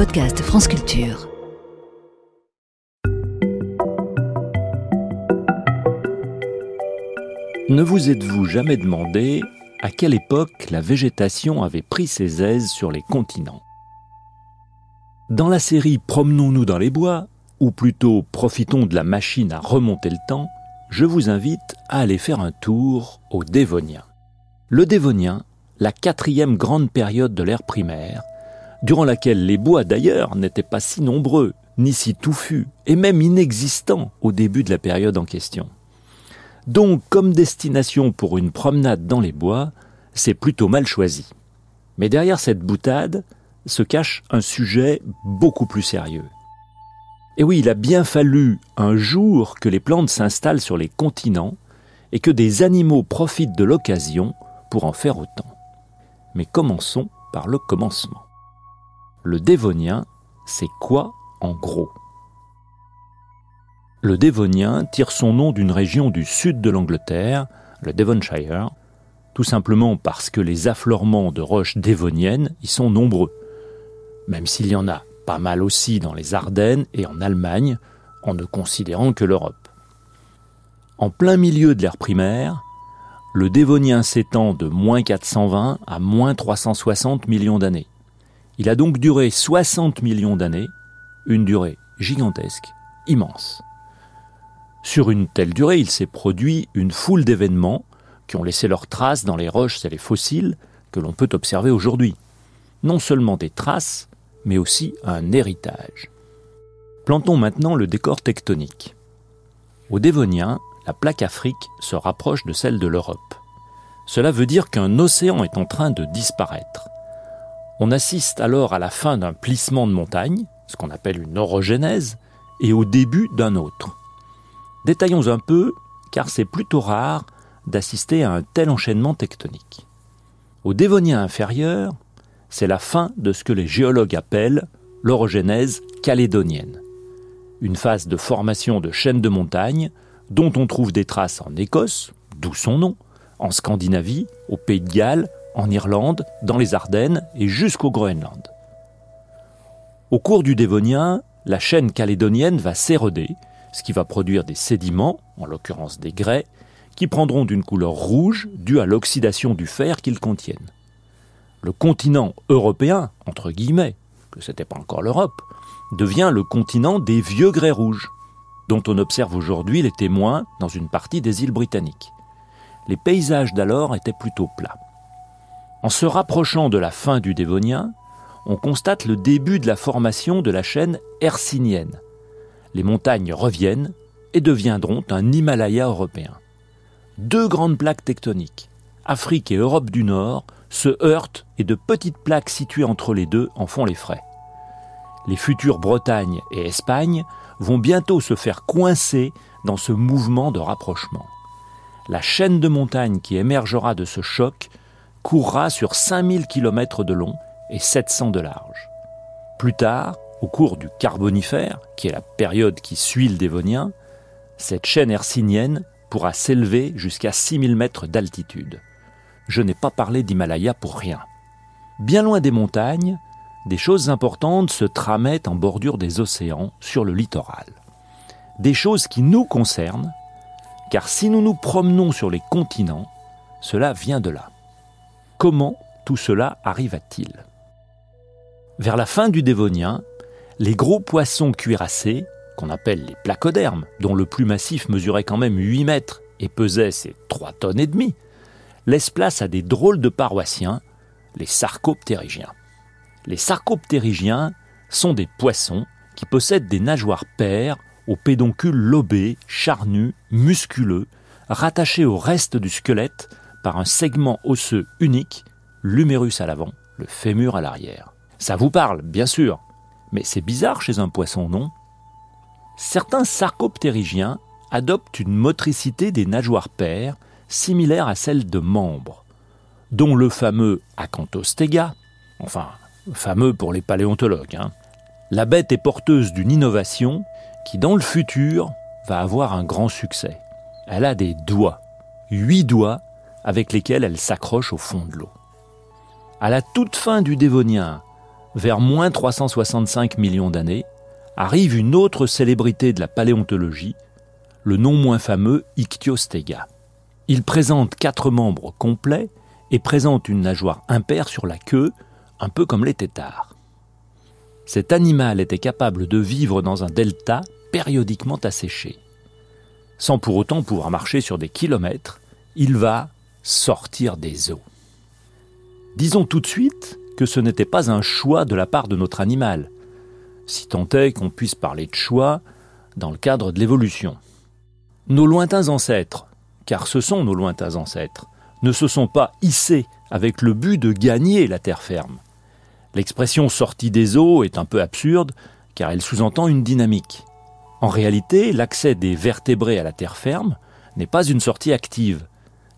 podcast France Culture. Ne vous êtes-vous jamais demandé à quelle époque la végétation avait pris ses aises sur les continents? Dans la série Promenons-nous dans les bois, ou plutôt Profitons de la machine à remonter le temps, je vous invite à aller faire un tour au Dévonien. Le Dévonien, la quatrième grande période de l'ère primaire, durant laquelle les bois d'ailleurs n'étaient pas si nombreux, ni si touffus, et même inexistants au début de la période en question. Donc, comme destination pour une promenade dans les bois, c'est plutôt mal choisi. Mais derrière cette boutade se cache un sujet beaucoup plus sérieux. Et oui, il a bien fallu un jour que les plantes s'installent sur les continents et que des animaux profitent de l'occasion pour en faire autant. Mais commençons par le commencement. Le dévonien, c'est quoi en gros? Le dévonien tire son nom d'une région du sud de l'Angleterre, le Devonshire, tout simplement parce que les affleurements de roches dévoniennes y sont nombreux, même s'il y en a pas mal aussi dans les Ardennes et en Allemagne, en ne considérant que l'Europe. En plein milieu de l'ère primaire, le Dévonien s'étend de moins 420 à moins 360 millions d'années. Il a donc duré 60 millions d'années, une durée gigantesque, immense. Sur une telle durée, il s'est produit une foule d'événements qui ont laissé leurs traces dans les roches et les fossiles que l'on peut observer aujourd'hui. Non seulement des traces, mais aussi un héritage. Plantons maintenant le décor tectonique. Au Dévonien, la plaque Afrique se rapproche de celle de l'Europe. Cela veut dire qu'un océan est en train de disparaître. On assiste alors à la fin d'un plissement de montagne, ce qu'on appelle une orogénèse, et au début d'un autre. Détaillons un peu, car c'est plutôt rare d'assister à un tel enchaînement tectonique. Au Dévonien inférieur, c'est la fin de ce que les géologues appellent l'orogénèse calédonienne, une phase de formation de chaînes de montagnes dont on trouve des traces en Écosse, d'où son nom, en Scandinavie, au Pays de Galles, en Irlande, dans les Ardennes et jusqu'au Groenland. Au cours du Dévonien, la chaîne calédonienne va s'éroder, ce qui va produire des sédiments, en l'occurrence des grès, qui prendront d'une couleur rouge due à l'oxydation du fer qu'ils contiennent. Le continent européen, entre guillemets, que ce n'était pas encore l'Europe, devient le continent des vieux grès rouges dont on observe aujourd'hui les témoins dans une partie des îles britanniques. Les paysages d'alors étaient plutôt plats. En se rapprochant de la fin du Dévonien, on constate le début de la formation de la chaîne hercynienne. Les montagnes reviennent et deviendront un Himalaya européen. Deux grandes plaques tectoniques, Afrique et Europe du Nord, se heurtent et de petites plaques situées entre les deux en font les frais. Les futures Bretagne et Espagne vont bientôt se faire coincer dans ce mouvement de rapprochement. La chaîne de montagnes qui émergera de ce choc courra sur 5000 km de long et 700 de large. Plus tard, au cours du Carbonifère, qui est la période qui suit le Dévonien, cette chaîne hercynienne pourra s'élever jusqu'à 6000 mètres d'altitude. Je n'ai pas parlé d'Himalaya pour rien. Bien loin des montagnes, des choses importantes se tramaient en bordure des océans sur le littoral. Des choses qui nous concernent, car si nous nous promenons sur les continents, cela vient de là. Comment tout cela arriva-t-il? Vers la fin du Dévonien, les gros poissons cuirassés, qu'on appelle les placodermes, dont le plus massif mesurait quand même 8 mètres et pesait ses 3 tonnes et demie, laissent place à des drôles de paroissiens, les sarcoptérygiens. Les sarcoptérygiens sont des poissons qui possèdent des nageoires paires aux pédoncules lobés, charnus, musculeux, rattachés au reste du squelette par un segment osseux unique, l'humérus à l'avant, le fémur à l'arrière. Ça vous parle, bien sûr, mais c'est bizarre chez un poisson, non? Certains sarcoptérygiens adoptent une motricité des nageoires paires similaire à celle de membres, dont le fameux acanthostega, enfin fameux pour les paléontologues. Hein. La bête est porteuse d'une innovation qui, dans le futur, va avoir un grand succès. Elle a des doigts, huit doigts, avec lesquels elle s'accroche au fond de l'eau. À la toute fin du Dévonien, vers moins 365 millions d'années, arrive une autre célébrité de la paléontologie, le non moins fameux Ichthyostega. Il présente quatre membres complets et présente une nageoire impaire sur la queue, un peu comme les têtards. Cet animal était capable de vivre dans un delta périodiquement asséché. Sans pour autant pouvoir marcher sur des kilomètres, il va sortir des eaux. Disons tout de suite que ce n'était pas un choix de la part de notre animal, si tant est qu'on puisse parler de choix dans le cadre de l'évolution. Nos lointains ancêtres, car ce sont nos lointains ancêtres, ne se sont pas hissés avec le but de gagner la terre ferme. L'expression sortie des eaux est un peu absurde, car elle sous-entend une dynamique. En réalité, l'accès des vertébrés à la terre ferme n'est pas une sortie active.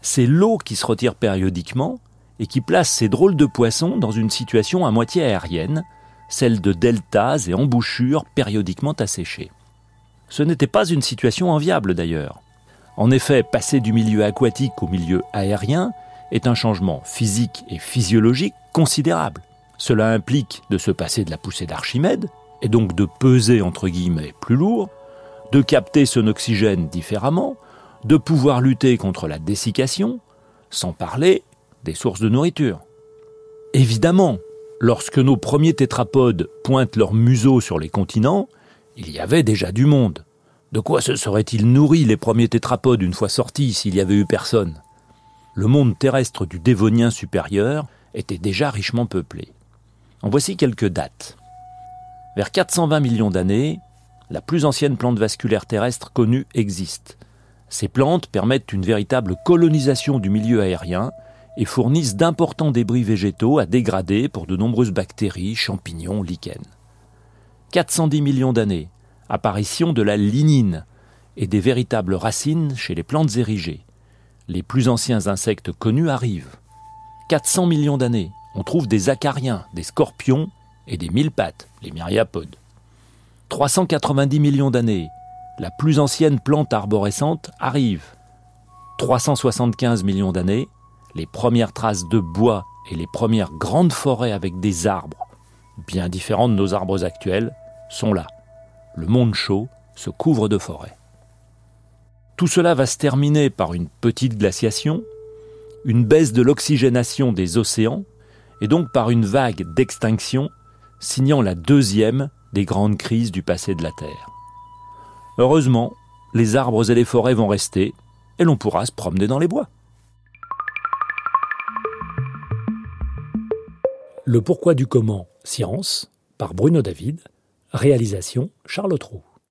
C'est l'eau qui se retire périodiquement et qui place ces drôles de poissons dans une situation à moitié aérienne, celle de deltas et embouchures périodiquement asséchées. Ce n'était pas une situation enviable d'ailleurs. En effet, passer du milieu aquatique au milieu aérien est un changement physique et physiologique considérable. Cela implique de se passer de la poussée d'Archimède, et donc de peser entre guillemets plus lourd, de capter son oxygène différemment, de pouvoir lutter contre la dessiccation, sans parler des sources de nourriture. Évidemment, lorsque nos premiers tétrapodes pointent leur museau sur les continents, il y avait déjà du monde. De quoi se seraient-ils nourris les premiers tétrapodes une fois sortis s'il y avait eu personne? Le monde terrestre du Dévonien supérieur était déjà richement peuplé. En voici quelques dates. Vers 420 millions d'années, la plus ancienne plante vasculaire terrestre connue existe. Ces plantes permettent une véritable colonisation du milieu aérien et fournissent d'importants débris végétaux à dégrader pour de nombreuses bactéries, champignons, lichens. 410 millions d'années, apparition de la lignine et des véritables racines chez les plantes érigées. Les plus anciens insectes connus arrivent. 400 millions d'années, on trouve des acariens, des scorpions et des mille pattes, les myriapodes. 390 millions d'années, la plus ancienne plante arborescente arrive. 375 millions d'années, les premières traces de bois et les premières grandes forêts avec des arbres, bien différents de nos arbres actuels, sont là. Le monde chaud se couvre de forêts. Tout cela va se terminer par une petite glaciation, une baisse de l'oxygénation des océans, et donc par une vague d'extinction, signant la deuxième des grandes crises du passé de la Terre. Heureusement, les arbres et les forêts vont rester, et l'on pourra se promener dans les bois. Le pourquoi du comment, science, par Bruno David, réalisation Charles Trou.